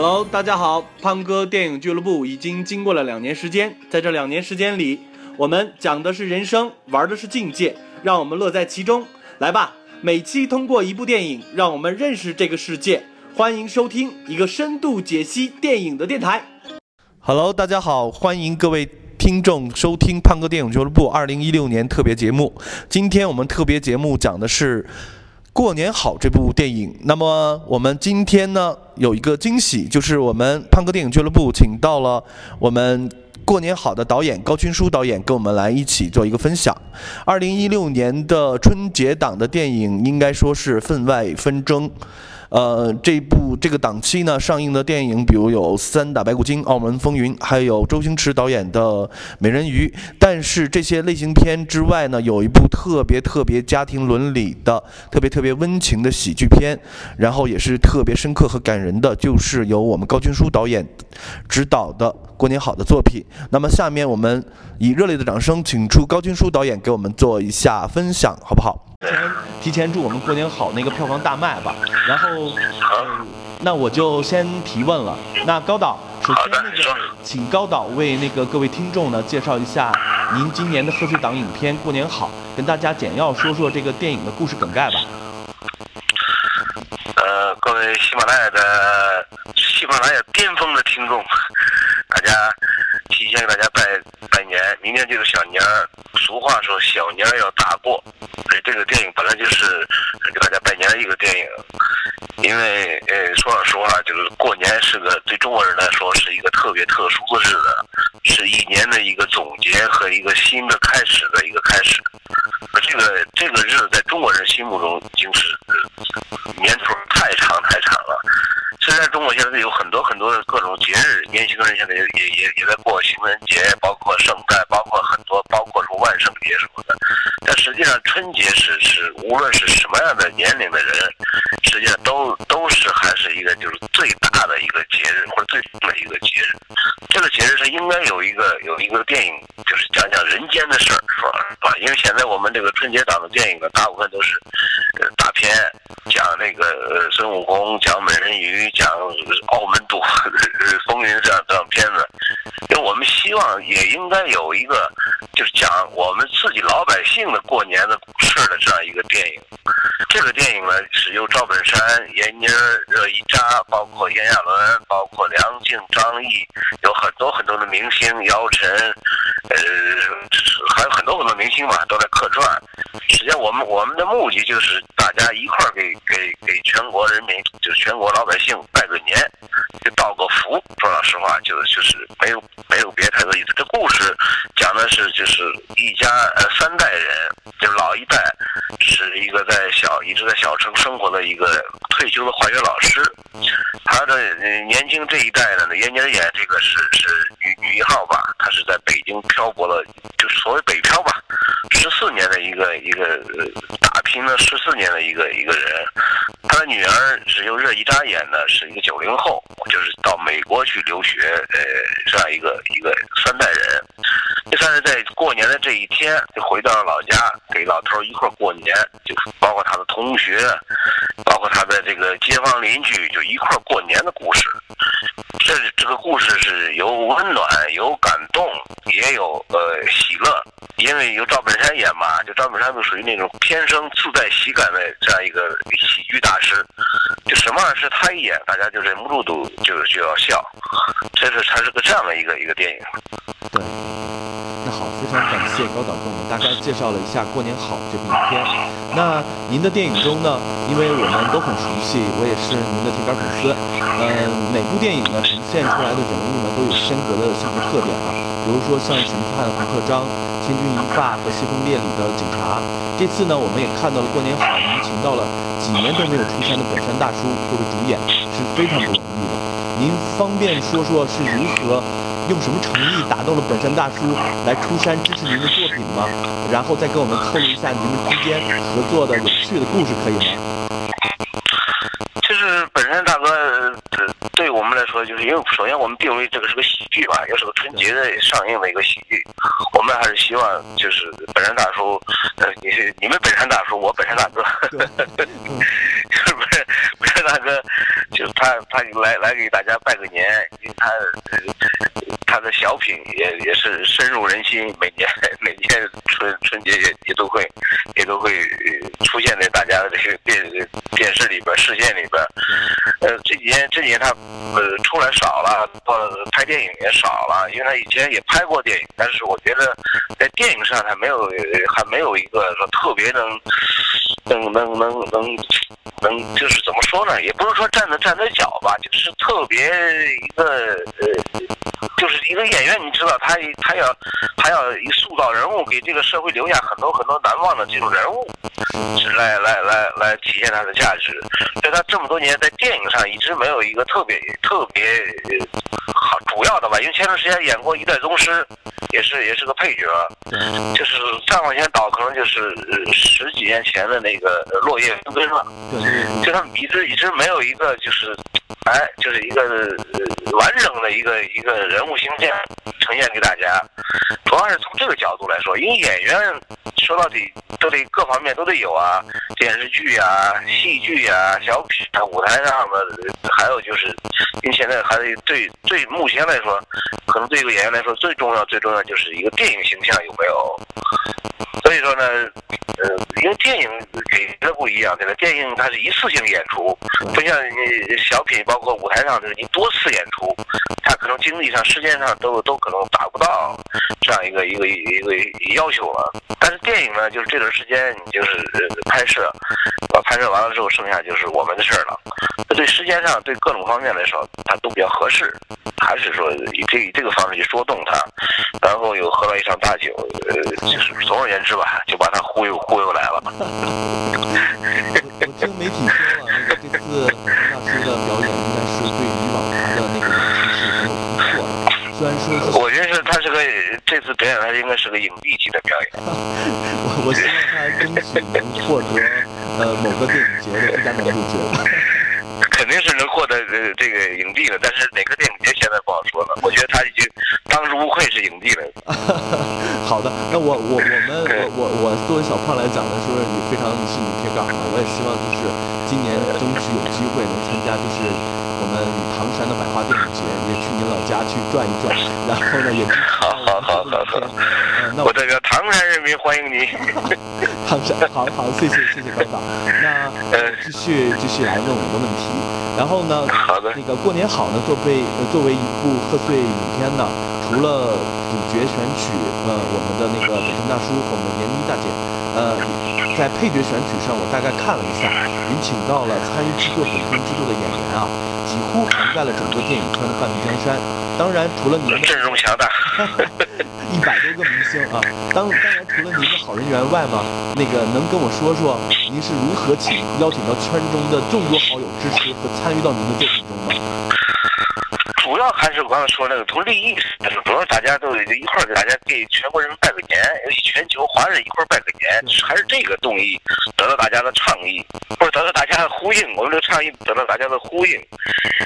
Hello，大家好，胖哥电影俱乐部已经经过了两年时间，在这两年时间里，我们讲的是人生，玩的是境界，让我们乐在其中。来吧，每期通过一部电影，让我们认识这个世界。欢迎收听一个深度解析电影的电台。Hello，大家好，欢迎各位听众收听胖哥电影俱乐部二零一六年特别节目。今天我们特别节目讲的是。过年好这部电影，那么我们今天呢有一个惊喜，就是我们胖哥电影俱乐部请到了我们过年好的导演高群书导演，跟我们来一起做一个分享。二零一六年的春节档的电影应该说是分外纷争。呃，这部这个档期呢上映的电影，比如有《三打白骨精》《澳门风云》，还有周星驰导演的《美人鱼》。但是这些类型片之外呢，有一部特别特别家庭伦理的、特别特别温情的喜剧片，然后也是特别深刻和感人的，就是由我们高军书导演执导的《过年好》的作品。那么下面我们以热烈的掌声，请出高军书导演给我们做一下分享，好不好？先提前祝我们过年好，那个票房大卖吧。然后，那我就先提问了。那高导，首先那个，请高导为那个各位听众呢介绍一下您今年的贺岁档影片《过年好》，跟大家简要说说这个电影的故事梗概吧。呃，各位喜马拉雅的喜马拉雅巅峰的听众，大家。提前给大家拜拜年，明天就是小年儿。俗话说，小年儿要大过。所以这个电影本来就是给大家拜年的一个电影。因为，呃，说老实话，就是过年是个对中国人来说是一个特别特殊的日子，是一年的一个总结和一个新的开始的一个开始。而这个这个日子在中国人心目中已经是年头太长太长了。虽然中国现在有很多很多的各种节日，年轻人现在也也也也在过情人节，包括圣诞，包括很多，包括什么万圣节什么的。但实际上，春节是是无论是什么样的年龄的人，实际上都都是还是一个就是最大的一个节日或者最重的一个节日。这个节日是应该有一个有一个电影，就是讲讲人间的事儿，说是吧？因为现在我们这个春节档的电影呢，大部分都是呃大片，讲那个孙悟空，讲美人鱼。讲澳门赌风云这样这样片子，因为我们希望也应该有一个，就是讲我们自己老百姓的过年的事的这样一个电影。这个电影呢是由赵本山、闫妮、热依扎，包括炎亚纶，包括梁静、张译，有很多很多的明星，姚晨，呃，还有很多很多明星嘛都在客串。实际上，我们我们的目的就是大家一块儿给给给全国人民，就是全国老百姓拜个年，实话，就就是没有没有别太多意思。这故事讲的是就是一家呃三代人，一个在小一直在小城生活的一个退休的化学老师，他的年轻这一代呢，闫妮演这个是是女女一号吧，她是在北京漂泊了，就是所谓北漂吧。十四年的一个一个打拼了十四年的一个一个人，他的女儿是由热依扎演的，是一个九零后，就是到美国去留学，呃，这样一个一个三代人，这算是在过年的这一天就回到了老家，给老头一块过年，就包括他的同学，包括他的这个街坊邻居，就一块过年的故事。这这个故事是有温暖，有感动，也有呃喜乐，因为有赵本山演嘛，就赵本山就属于那种天生自带喜感的这样一个喜剧大师，就什么事他一演，大家就忍不住都就就要笑，这是他是个这样的一个一个电影。非常感谢高导跟我们大概介绍了一下《过年好》这部影片。那您的电影中呢，因为我们都很熟悉，我也是您的铁杆粉丝，嗯，每部电影呢呈现出来的人物呢都有深刻的性格特点啊，比如说像《神探黄鹤章》。千钧一发和西风烈里的警察，这次呢，我们也看到了过年好，您请到了几年都没有出现的本山大叔作为主演，是非常不容易的。您方便说说是如何用什么诚意打动了本山大叔来出山支持您的作品吗？然后再跟我们透露一下你们之间合作的有趣的故事，可以吗？就是本山大哥。对我们来说，就是因为首先我们定位这个是个喜剧吧，又是个春节的上映的一个喜剧，我们还是希望就是本山大叔，呃，你是你们本山大叔，我本山大哥，是不 是本山大哥？他他来来给大家拜个年，因为他他的小品也也是深入人心，每年每年春春节也也都会也都会出现在大家的这个电电视里边视线里边。呃，这几年这几年他呃出来少了，呃拍电影也少了，因为他以前也拍过电影，但是我觉得在电影上他没有还没有一个说特别能能能能能能就是怎么说呢？也不是说站得站得脚吧，就是特别一个呃，就是一个演员，你知道他他要他要塑造人物，给这个社会留下很多很多难忘的这种人物，是来来来来体现他的价值。所以他这么多年在电影上一直没有一个特别特别好 主要的吧，因为前段时间演过《一代宗师》，也是也是个配角，就是再往前倒，可能就是呃十几年前的那个呃《落叶纷飞》了。对就他们一直一直没有一个就是，哎，就是一个呃完整的一个一个人物形象呈现给大家。主要是从这个角度来说，因为演员说到底都得各方面都得有啊，电视剧啊、戏剧啊、小品啊、舞台上的，还有就是，因为现在还是对对目前来说，可能对一个演员来说最重要最重要就是一个电影形象有没有。所以说呢，呃，因为电影给的不一样，对吧？电影它是一次性演出，不像你小品，包括舞台上的你多次演出，它可能精力上、时间上都都可能达不到这样一个一个一个要求了。但是电影呢，就是这段时间你就是拍摄，把拍摄完了之后，剩下就是我们的事儿了。对时间上、对各种方面来说，它都比较合适，还是说以这以这个方式去说动他，然后又喝了一场大酒，呃，就是总而言之吧，就把他忽悠忽悠来了。我 我听媒体说了，这次陈大叔的表演应该是对以往他的那个演出是很有突破的。虽然说是我觉得是他是个这次表演，他应该是个影帝级的表演。我我希望他争取能获得呃某个电影节的最佳男主角。肯定是能获得呃这个影帝的，但是哪个电影节现在不好说了。我觉得他已经当之无愧是影帝了。好的，那我我我们我我我作为小胖来讲呢，说也非常是你铁杆啊，我也希望就是今年争取有机会能参加，就是我们唐山的百花电影节，也去您老家去转一转，然后呢也我代表唐山人民欢迎你。唐山，好好，谢谢谢谢班长。那呃继续继续来问我们的问题，然后呢，好的那个过年好呢，作为呃作为一部贺岁影片呢，除了主角选取呃我们的那个北辰大叔和我们的闫妮大姐，呃，在配角选取上我大概看了一下，您请到了参与制作本片制作的演员啊，几乎涵盖了整个电影圈的半壁江山。当然，除了您的阵容强大。一百多个明星啊，当当然除了您的好人缘外嘛，那个能跟我说说您是如何请邀请到圈中的众多好友支持和参与到您的作品中吗？还是我刚才说那个从利益上说，主要大家都一块儿给大家给全国人民拜个年，尤其全球华人一块儿拜个年，还是这个动议得到大家的倡议，或者得到大家的呼应。我们这个倡议得到大家的呼应。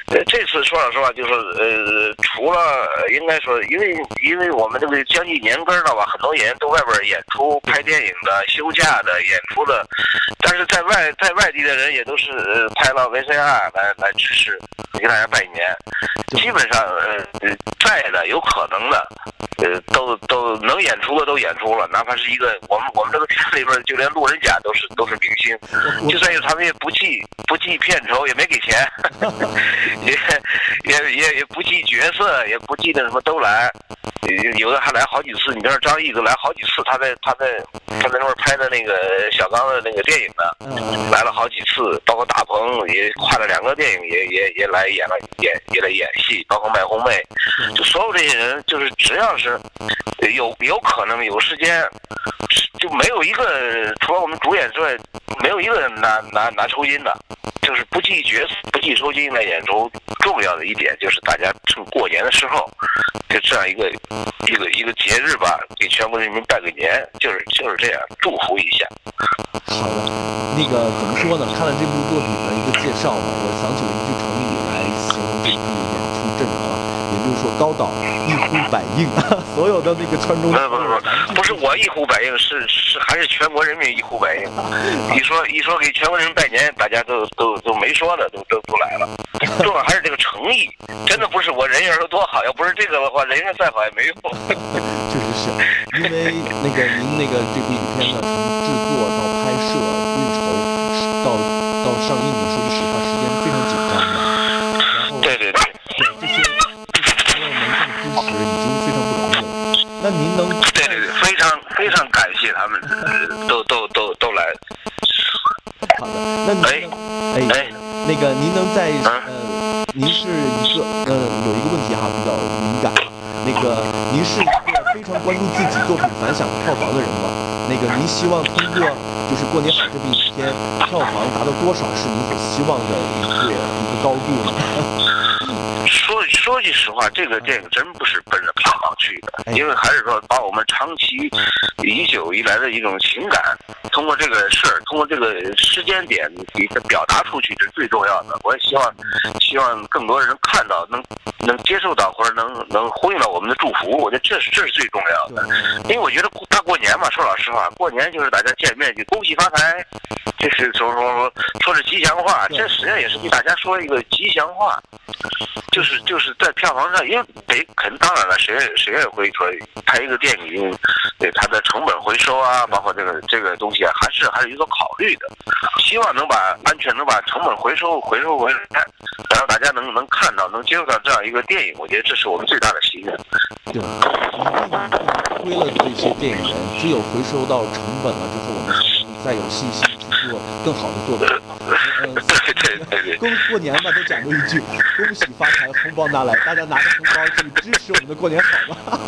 呃，这次说老实话，就是呃，除了呃应该说，因为因为我们这个将近年根儿了吧，很多演员都外边儿演出、拍电影的、休假的、演出的，但是在外在外地的人也都是呃拍了 VCR 来来支持，给大家拜年。基本上，呃，呃在的有可能的，呃，都都能演出的都演出了，哪怕是一个我们我们这个片里边，就连路人甲都是都是明星，就算是他们也不计不计片酬，也没给钱，也也也也不计角色，也不计那什么都来，有有的还来好几次。你比如张译都来好几次，他在他在他在那边拍的那个小刚的那个电影呢，嗯来了好几次，包括大鹏也跨了两个电影，也也也来演了演也来演戏，包括麦红妹，就所有这些人，就是只要是呃有有可能有时间，就没有一个除了我们主演之外，没有一个人拿拿拿抽筋的，就是不计角色、不计抽筋来演出。重要的一点就是大家趁过年的时候，就这样一个一个一个节日吧，给全国人民拜个年，就是就是这样祝福一下。好的，那个怎么说呢？看了这部作品的一个介绍嘛，我想起了一句高岛一呼百应，所有的那个川中不不不，不是我一呼百应，是是还是全国人民一呼百应。一说一说给全国人民拜年，大家都都都没说的，都都都来了。重要还是这个诚意，真的不是我人缘有多好，要不是这个的话，人缘再好也没用。确 实是，因为那个您那个这部影片呢，在啊呃，您是一个呃有一个问题哈比较敏感，那个您是一个非常关注自己作品反响票房的人吗？那个您希望通过就是过年好这部影片票房达到多少是您所希望的一个一个高度呢？说说句实话，这个电影真不是奔着票房去的，因为还是说把我们长期已久以来的一种情感，通过这个事儿，通过这个时间点给它表达出去是最重要的。我也希望希望更多人看到，能能接受到或者能能呼应到我们的祝福。我觉得这是这是最重要的。因为我觉得过大过年嘛，说老实话，过年就是大家见面就恭喜发财，这是说说说说是吉祥话，这实际上也是给大家说一个吉祥话。就是就是在票房上，因为得肯当然了，谁也谁也会说拍一个电影，对它的成本回收啊，包括这个这个东西啊，还是还是有所考虑的。希望能把安全能把成本回收回收回来，然后大家能能看到能接受到这样一个电影，我觉得这是我们最大的心愿。对，因为了这些电影人，只有回收到成本了之后，我们才能再有信心去做更好的作品。嗯，对对对对。恭过年嘛，都讲过一句“恭喜发财，红包拿来”，大家拿着红包去支持我们的过年好吗？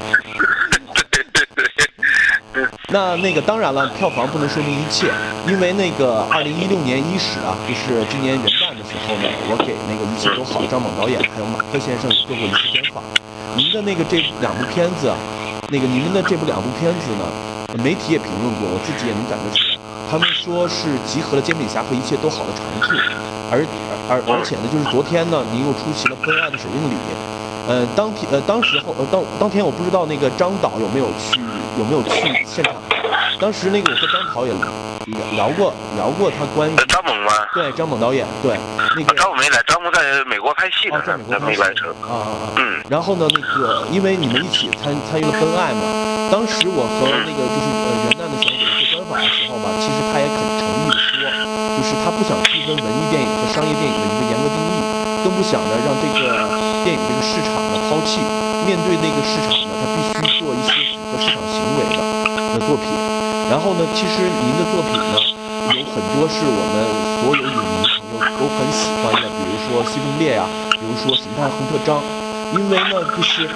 那那个当然了，票房不能说明一切，因为那个二零一六年伊始啊，就是今年元旦的时候呢，我给那个一切都好的张猛导演还有马克先生做过一次专访。您的那个这两部片子，那个您的这部两部片子呢，媒体也评论过，我自己也能感觉出来，他们说是集合了煎饼侠和一切都好的长处，而而而且呢，就是昨天呢，您又出席了《奔爱》的首映礼，呃，当天呃当时候呃当当天我不知道那个张导有没有去有没有去现场，当时那个我和张导也聊聊过聊过他关于张猛吗？对张猛导演对那个张猛没来，张猛在美国拍戏呢哦，在美国他没来成。啊啊啊！嗯，然后呢，那个因为你们一起参参与了《恩爱》嘛，当时我和那个就是呃元旦的时候做专访的时候吧，其实他也很诚意的说，就是他不想区分文艺电影和商业电影的一个严格定义，更不想呢让这个电影这个市场呢抛弃，面对那个市场呢，他必须做一些市场行为的的作品。然后呢，其实您的作品呢，有很多是我们所有影迷朋友都很喜欢的，比如说《西风烈》呀，比如说《神探亨特张》，因为呢，就是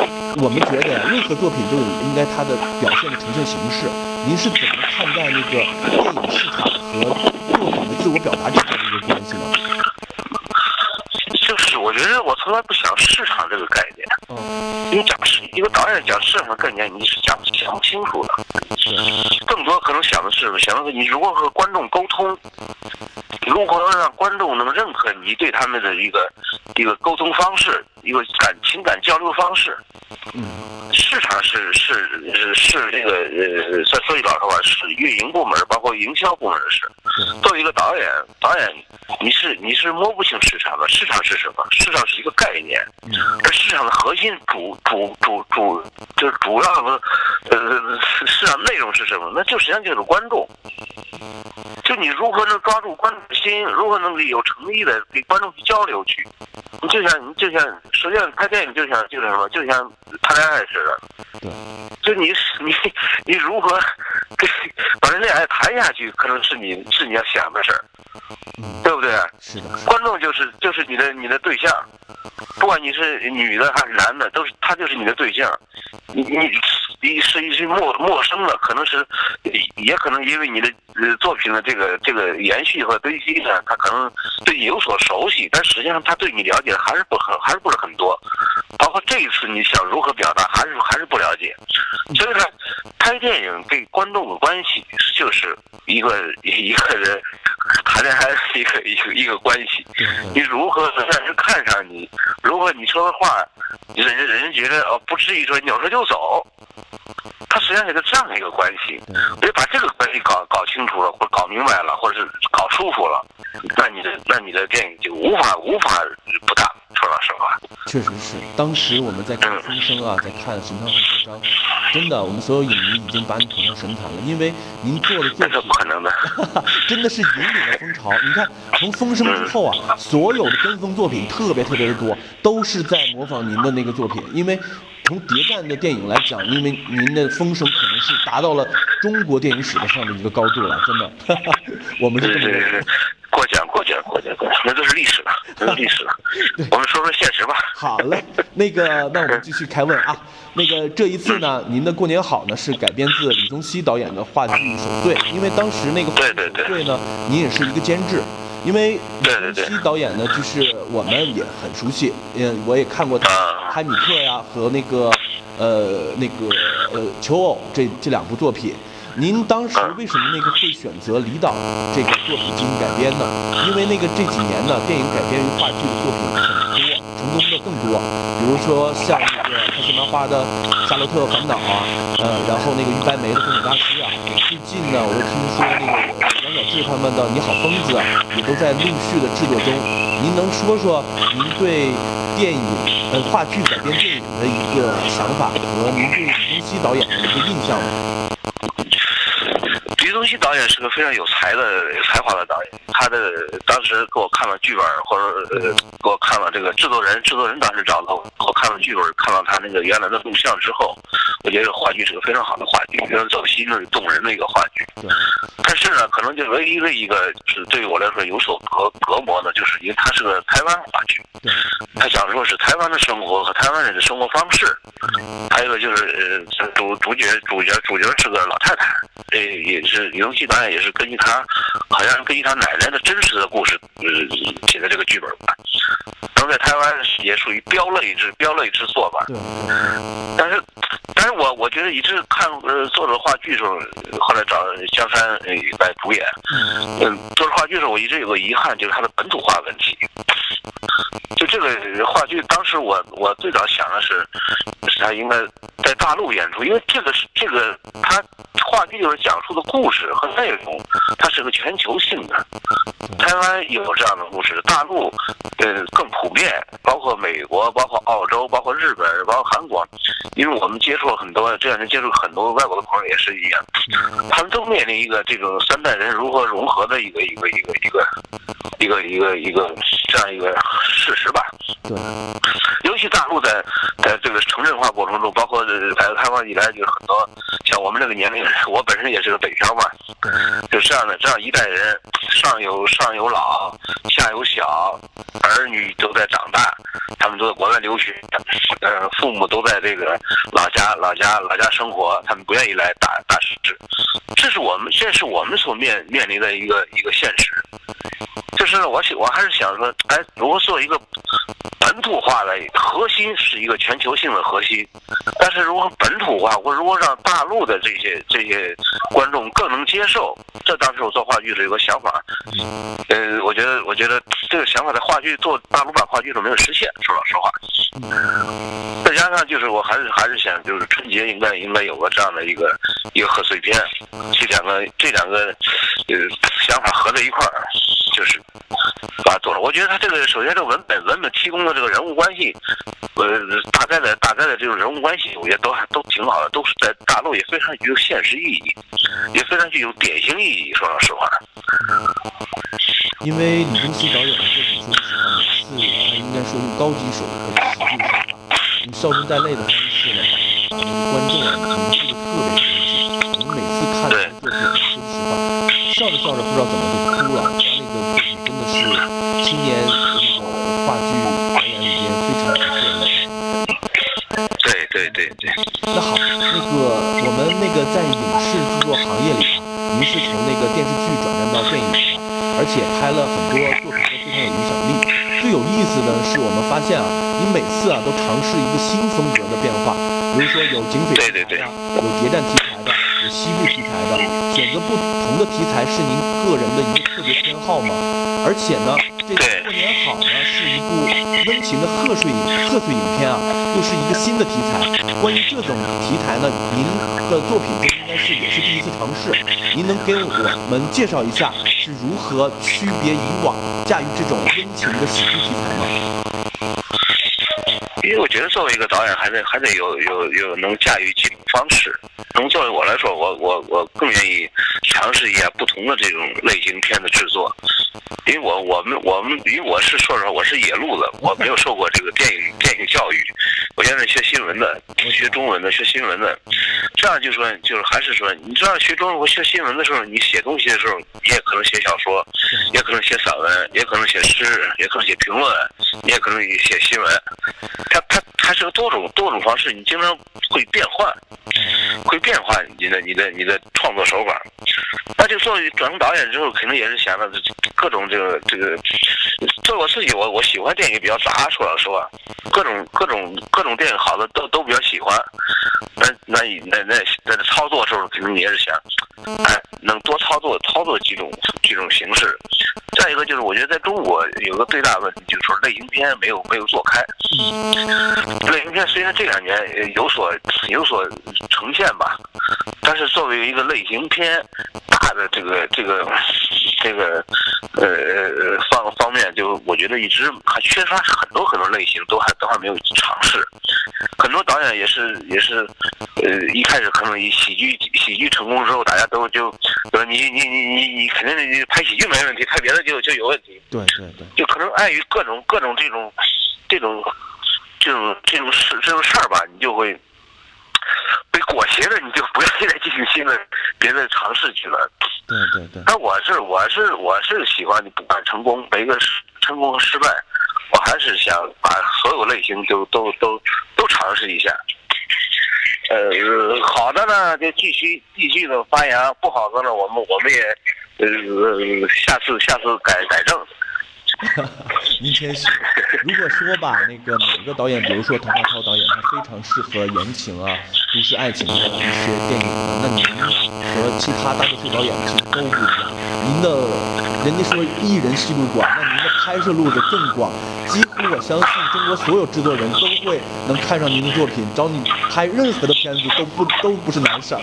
我们觉得呀，任何作品都有应该它的表现的呈现形式。您是怎么看待那个电影市场和作品的自我表达之间的一个关系呢？就是我觉得我从来不想市场这个概念。嗯，因为讲是一个导演讲市场的概念，你是搞清楚了更多可能想的是想的是你如何和观众沟通，如何让观众能认可你对他们的一个一个沟通方式，一个感情感交流方式。市场是是是这个呃，说说句老实话，是运营部门包括营销部门的事。作为一个导演，导演你是你是摸不清市场的，市场是什么？市场是一个概念，而市场的核心主主主主就是主要的呃市场内容是什么？那就实际上就是观众。就你如何能抓住观众的心，如何能有诚意的给观众去交流去？你就像你就像实际上拍电影就像就是什么？就像谈恋爱似的。对。就你 你你如何跟把这恋爱谈下去，可能是你是你要想的事儿，嗯，对不对？是的，观众就是就是你的你的对象，不管你是女的还是男的，都是他就是你的对象。你你你是一些陌陌生的，可能是也可能因为你的作品的这个这个延续和堆积呢，他可能对你有所熟悉，但实际上他对你了解还是不很还是不是很多。包括这一次你想如何表达，还是还是不了解。所以说，拍电影跟观众的关系就是一个一个人谈恋爱的一个一个一个关系。你如何让人看上你？如何你说的话，人家人家觉得哦，不至于说扭头就走。它实际上是个这样的一个关系。得把这个关系搞搞清楚了，或者搞明白了，或者是搞舒服了，那你的那你的电影就无法无法不大。说老实话，确实是。当时我们在看《风声》啊，在看《神探贺岁章》，真的，我们所有影迷已经把你捧上神坛了，因为您做的作品，不可能的，真的是引领了风潮。你看，从《风声》之后啊，所有的跟风作品特别特别的多，都是在模仿您的那个作品，因为。从谍战的电影来讲，因为您的风声可能是达到了中国电影史的上的一个高度了，真的，哈 哈我们是这么认为。过奖过奖过奖过奖，那都是历史了，都是历史了。我们说说现实吧。好嘞，那个，那我们继续开问啊。那个这一次呢，您的过年好呢是改编自李宗熙导演的话剧《守岁》，因为当时那个对对对呢，您也是一个监制。因为李宗熙导演呢，就是我们也很熟悉，嗯，我也看过他《海米特》呀和那个，呃，那个呃《求偶》这这两部作品。您当时为什么那个会选择李导这个作品进行改编呢？因为那个这几年呢，电影改编于话剧的作品很多，成功的更多。比如说像那个开心麻花的《夏洛特烦恼》啊，呃，然后那个于白梅的《风水大师》啊。最近呢，我又听说那个致他们的《你好疯子》也都在陆续的制作中。您能说说您对电影呃话剧改编电影的一个想法和您对李宗锡导演的一个印象吗？李导演是个非常有才的、有才华的导演。他的当时给我看了剧本，或者呃给我看了这个制作人，制作人当时找到我看了剧本，看到他那个原来的录像之后，我觉得话剧是个非常好的话剧，非常走心的、动人的一个话剧。但是呢，可能就唯一的一个是对于我来说有所隔隔膜的，就是因为它是个台湾话剧，他想说是台湾的生活和台湾人的生活方式。还有一个就是呃主主角主角主角是个老太太，这也是。李宗锡导演也是根据他，好像是根据他奶奶的真实的故事，呃，写的这个剧本吧。然后在台湾也属于标类之标类之作吧。但是，但是我我觉得一直看呃作者话剧的时候，后来找江山呃来主演。嗯。作者话剧的时候，我一直有个遗憾，就是他的本土化问题。就这个话剧，当时我我最早想的是，是他应该在大陆演出，因为这个是这个他话剧就是讲述的故事和内容，它是个全球性的。台湾有这样的故事，大陆呃更普遍，包括美国，包括澳洲，包括日本，包括韩国，因为我们接触了很多这两年接触很多外国的朋友也是一样，他们都面临一个这种三代人如何融合的一个一个一个一个一个一个一个这样一个事实吧。对，尤其大陆在城镇化过程中，包括改革开放以来，就是很多像我们这个年龄人，我本身也是个北漂嘛，就这样的这样一代人，上有上有老，下有小，儿女都在长大，他们都在国外留学，呃，父母都在这个老家老家老家生活，他们不愿意来大大城市，这是我们这是我们所面面临的一个一个现实。就是我想，我还是想说，哎，如果做一个本土化的核心是一个全球性的核心，但是如果本土化，或如果让大陆的这些这些观众更能接受，这当时我做话剧的一个想法。呃，我觉得，我觉得这个想法在话剧做大陆版话剧都没有实现，说老实话。再加上就是，我还是还是想，就是春节应该应该有个这样的一个一个贺岁片，这两个这两个呃想法合在一块儿。就是把它做了，我觉得他这个首先这个文本文本提供的这个人物关系，呃，大概的大概的这种人物关系，我觉得都还都挺好的，都是在大陆也非常具有现实意义，也非常具有典型意义。说老实话，因为李宗锡导演的作品，说实话，每次他应该说用高级手和喜剧手法，用笑中带泪的方式呢，观众啊凝聚的特别笑着笑着不知道怎么就哭了。他那个真的是青年那个话剧表演里边非常不错的。对对对对。那好，那个我们那个在影视制作行业里啊，您是从那个电视剧转战到电影的，而且拍了很多作品都非常有影响力。最有意思的是，我们发现啊，你每次啊都尝试一个新风格的变化，比如说有警匪题材的，有谍战题材的，西部题材的，选择不同的题材是您个人的一个特别偏好吗？而且呢，这个过年好呢是一部温情的贺岁影贺岁影片啊，又是一个新的题材。关于这种题材呢，您的作品中应该是也是第一次尝试。您能给我们介绍一下是如何区别以往驾驭这种温情的喜剧题材吗？因为我觉得作为一个导演，还得还得有有有能驾驭方式。能作为我来说，我我我更愿意尝试一下不同的这种类型片的制作。因为我我们我们因为我是说实话，我是野路子，我没有受过这个电影电影教育。我现在学新闻的，学中文的，学新闻的。这样就说就是还是说，你知道学中文学新闻的时候，你写东西的时候，你也可能写小说，也可能写散文，也可能写诗，也可能写评论，你也可能写新闻。它它它是个多种多种方式，你经常会变换，会变换你的你的你的创作手法。那就作为转成导演之后，肯定也是想着各种这个这个。作为我自己，我我喜欢电影比较杂，说老实话，各种各种各种种电影好的都都比较喜欢。那那那那那操作时候，肯定也是想，哎，能多操作操作几种几种形式。再一个就是，我觉得在中国有个最大的问题，就是说类型片没有没有做开。类型片虽然这两年有所有所呈现吧，但是作为一个类型片大的这个这个这个呃方方面，就我觉得一直还缺乏很多很多类型，都还都还没有尝试。很多导演也是也是，呃，一开始可能以喜剧喜剧成功之后，大家都就说你你你你你肯定你拍喜剧没问题，拍别的就就有问题。对对对。就可能碍于各种各种这种这种这种这种事这种事儿吧，你就会被裹挟着，你就不愿意再进行新的别的尝试去了。对对对。但我是我是我是喜欢你不管成功每个成功和失败。我还是想把所有类型都都都都尝试一下，呃，好的呢就继续继续的发扬，不好的呢我们我们也呃下次下次改改正。您谦虚。如果说吧，那个哪个导演，比如说唐浩涛导演，他非常适合言情啊、都市爱情的一些电影，那您和其他大多数导演其实都不一样。您的，人家说艺人戏路广，那您拍摄路子更广。几乎我相信中国所有制作人都会能看上您的作品，找你拍任何的片子都不都不是难事儿。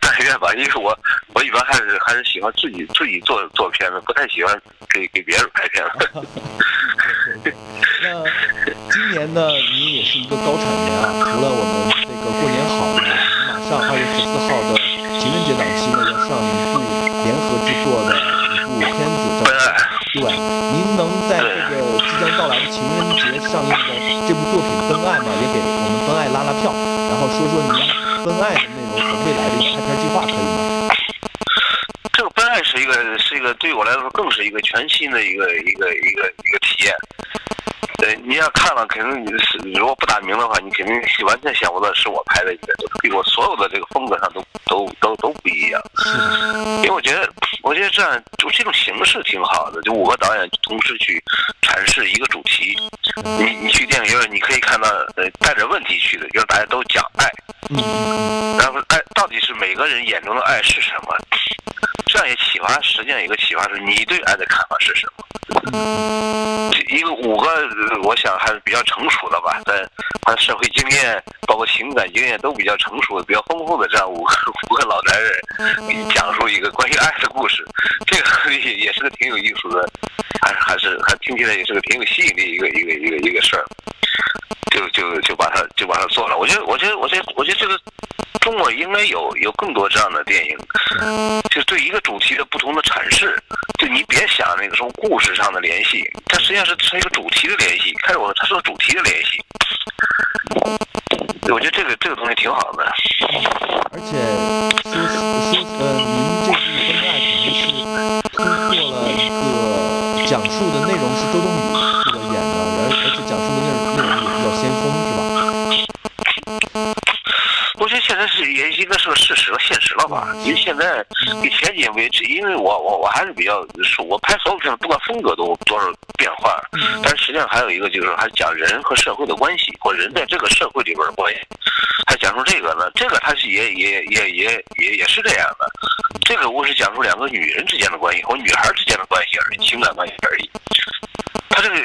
但愿吧，因为我我一般还是还是喜欢自己自己做做片子，不太喜欢给给别人拍片子。那今年呢，你也是一个高产年啊，除了我们这个过年好，马上二月十四号上映的这部作品《奔爱》嘛，也给我们《奔爱》拉拉票，然后说说你们。《奔爱》的内容和未来的一个拍片计划可以吗？这个《奔爱》是一个是一个对我来说更是一个全新的一个一个一个一个体验。对，你要看了，肯定你是如果不打名的话，你肯定完全眼中的爱是什么？这样也启发，实际上一个启发是你对爱的看法是什么？一个五个，我想还是比较成熟的吧，在他社会经验，包括情感经验都比较成熟、比较丰富的这样五个 五个老男人，给你讲述一个关于爱的故事，这个也也是个挺有意思的，还是还是还听起来也是个挺有吸引力一个一个一个一个事儿。就就就把它就把它做了，我觉得我觉得我觉得我觉得这个中国应该有有更多这样的电影，就对一个主题的不同的阐释，就你别想那个什么故事上的联系，它实际上是是一个主题的联系。开始我它是个主题的联系，我觉得这个这个东西挺好的。而且说说呃，您这部《分爱》可能是通过了一个讲述的内容是周冬雨事实了，现实了吧？因为现在以前几年为止，因为我我我还是比较，我拍所有片子，不管风格都多少变化，但是实际上还有一个就是，还讲人和社会的关系，或人在这个社会里边的关系，还讲述这个呢？这个它是也也也也也也是这样的。这个我是讲述两个女人之间的关系或女孩之间的关系而已，情感关系而已。他这个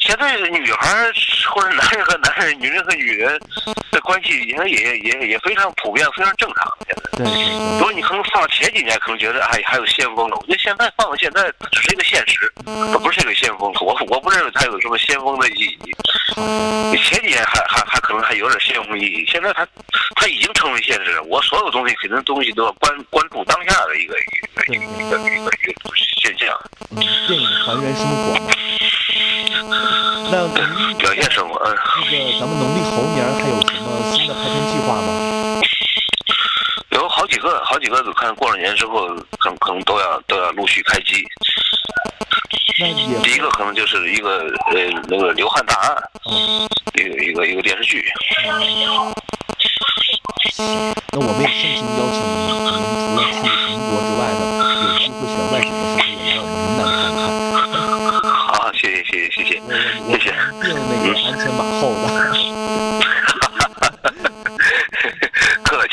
现在女孩或者男人和男人、女人和女人的关系，也也也也非常普遍，非常正常。现在，对，如果你可能放前几年，可能觉得哎还有先锋了。我觉得现在放到现在，它只是一个现实，它不是一个先锋。我我不认为它有什么先锋的意义。你前几年还还还可能还有点先锋意义，现在它它已经成为现实了。我所有东西肯定东西都要关关注当下的一个一个一个一个一个现象。嗯，电影还原生活嘛。那表现生活，嗯。那个咱们农历猴年还有什么新的拍片计划吗？有好几个，好几个，看过了年之后，可可能都要都要陆续开机。第一个可能就是一个呃那个流汗大案，嗯，一个一个一个电视剧。那我们也盛情邀请您，您除了去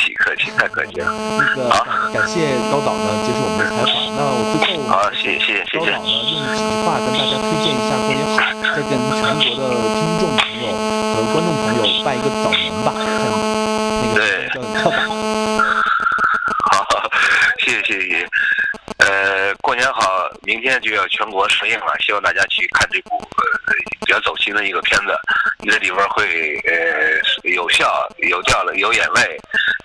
气客气，太客气了。那个感感谢高导呢接受我们的采访。那我最后好，谢谢谢谢高导。呢用几句话跟大家推荐一下过年好，再跟全国的听众朋友和观众朋友拜一个早年吧。看那个对叫很刻板。好，谢谢谢谢。呃，过年好，明天就要全国上映了，希望大家去看这部呃比较走心的一个片子。你在里边会呃有笑有掉了有眼泪。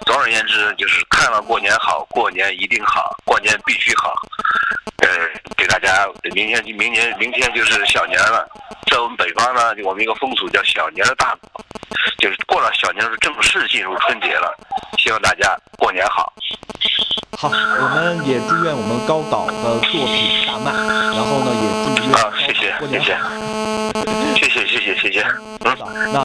总而言之，就是看了过年好，过年一定好，过年必须好。呃，给大家明天明年明天就是小年了，在我们北方呢，就我们一个风俗叫小年的大过，就是过了小年儿就正式进入春节了。希望大家过年好。好，我们也祝愿我们高导的作品大卖，然后呢，也祝愿啊，谢谢谢谢好。谢谢谢谢谢谢，嗯。那